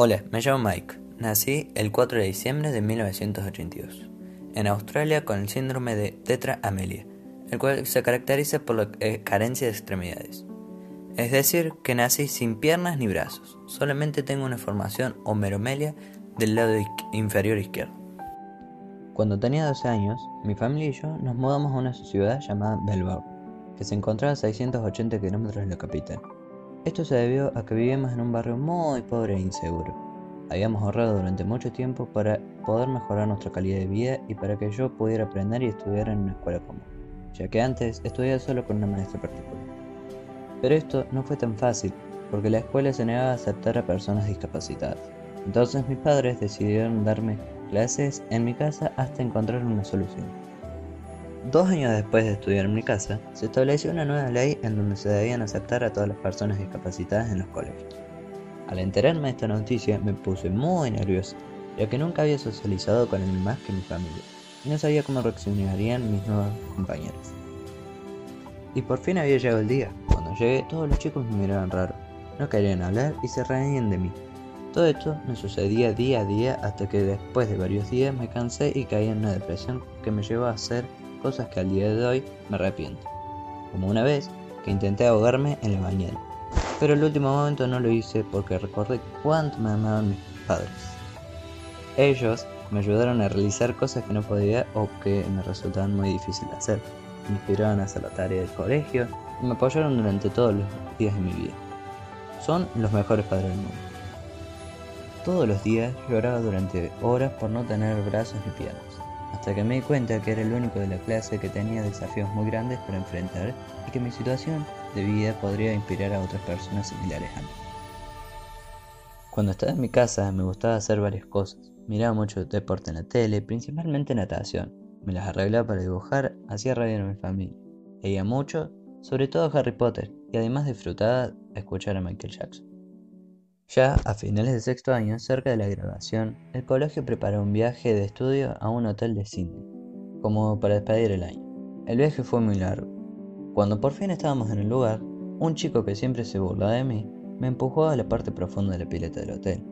Hola, me llamo Mike. Nací el 4 de diciembre de 1982 en Australia con el síndrome de tetra amelia, el cual se caracteriza por la eh, carencia de extremidades. Es decir, que nací sin piernas ni brazos, solamente tengo una formación homeromelia del lado inferior izquierdo. Cuando tenía 12 años, mi familia y yo nos mudamos a una ciudad llamada Melbourne, que se encontraba a 680 kilómetros de la capital. Esto se debió a que vivíamos en un barrio muy pobre e inseguro. Habíamos ahorrado durante mucho tiempo para poder mejorar nuestra calidad de vida y para que yo pudiera aprender y estudiar en una escuela común, ya que antes estudiaba solo con una maestra particular. Pero esto no fue tan fácil, porque la escuela se negaba a aceptar a personas discapacitadas. Entonces mis padres decidieron darme clases en mi casa hasta encontrar una solución. Dos años después de estudiar en mi casa, se estableció una nueva ley en donde se debían aceptar a todas las personas discapacitadas en los colegios. Al enterarme de esta noticia me puse muy nervioso, ya que nunca había socializado con él más que mi familia, y no sabía cómo reaccionarían mis nuevos compañeros. Y por fin había llegado el día. Cuando llegué, todos los chicos me miraban raro, no querían hablar y se reían de mí. Todo esto me sucedía día a día hasta que después de varios días me cansé y caí en una depresión que me llevó a hacer cosas que al día de hoy me arrepiento. Como una vez que intenté ahogarme en la mañana. Pero el último momento no lo hice porque recordé cuánto me amaban mis padres. Ellos me ayudaron a realizar cosas que no podía o que me resultaban muy difíciles de hacer. Me inspiraron a hacer la tarea del colegio y me apoyaron durante todos los días de mi vida. Son los mejores padres del mundo. Todos los días lloraba durante horas por no tener brazos ni piernas hasta que me di cuenta que era el único de la clase que tenía desafíos muy grandes para enfrentar y que mi situación de vida podría inspirar a otras personas similares a mí. Cuando estaba en mi casa me gustaba hacer varias cosas. Miraba mucho deporte en la tele, principalmente natación. Me las arreglaba para dibujar, hacía radio a mi familia. Leía mucho, sobre todo Harry Potter, y además disfrutaba escuchar a Michael Jackson. Ya a finales de sexto año, cerca de la graduación, el colegio preparó un viaje de estudio a un hotel de Sydney, como para despedir el año. El viaje fue muy largo. Cuando por fin estábamos en el lugar, un chico que siempre se burlaba de mí me empujó a la parte profunda de la pileta del hotel.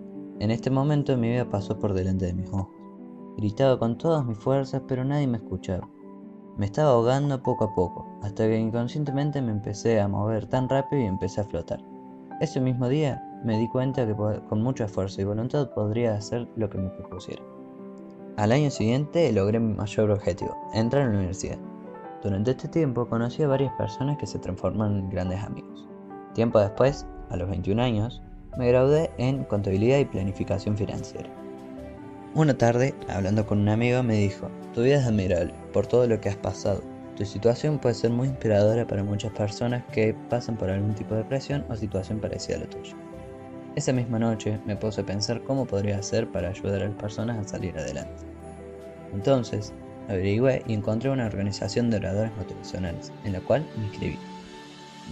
En este momento mi vida pasó por delante de mis ojos. Gritaba con todas mis fuerzas, pero nadie me escuchaba. Me estaba ahogando poco a poco, hasta que inconscientemente me empecé a mover tan rápido y empecé a flotar. Ese mismo día me di cuenta que con mucho esfuerzo y voluntad podría hacer lo que me propusiera. Al año siguiente logré mi mayor objetivo, entrar en la universidad. Durante este tiempo conocí a varias personas que se transformaron en grandes amigos. Tiempo después, a los 21 años, me gradué en contabilidad y planificación financiera. Una tarde, hablando con un amigo, me dijo, tu vida es admirable por todo lo que has pasado tu situación puede ser muy inspiradora para muchas personas que pasan por algún tipo de depresión o situación parecida a la tuya. Esa misma noche me puse a pensar cómo podría hacer para ayudar a las personas a salir adelante. Entonces, averigüé y encontré una organización de oradores motivacionales, en la cual me inscribí.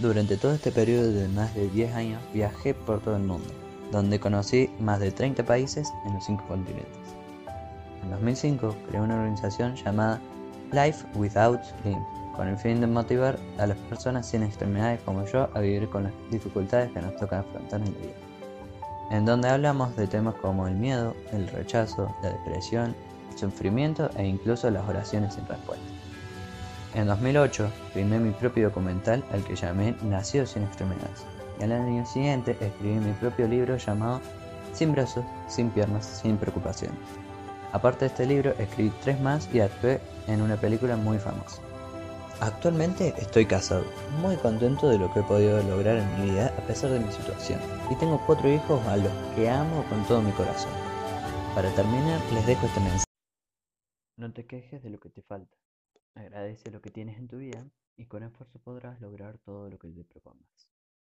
Durante todo este periodo de más de 10 años viajé por todo el mundo, donde conocí más de 30 países en los 5 continentes. En 2005 creé una organización llamada Life Without Limbs, con el fin de motivar a las personas sin extremidades como yo a vivir con las dificultades que nos toca afrontar en la vida. En donde hablamos de temas como el miedo, el rechazo, la depresión, el sufrimiento e incluso las oraciones sin respuesta. En 2008 filmé mi propio documental al que llamé Nacido sin extremidades. Y al año siguiente escribí mi propio libro llamado Sin brazos, sin piernas, sin preocupaciones. Aparte de este libro, escribí tres más y actué en una película muy famosa. Actualmente estoy casado, muy contento de lo que he podido lograr en mi vida a pesar de mi situación, y tengo cuatro hijos a los que amo con todo mi corazón. Para terminar, les dejo este mensaje. No te quejes de lo que te falta, agradece lo que tienes en tu vida y con esfuerzo podrás lograr todo lo que te propongas.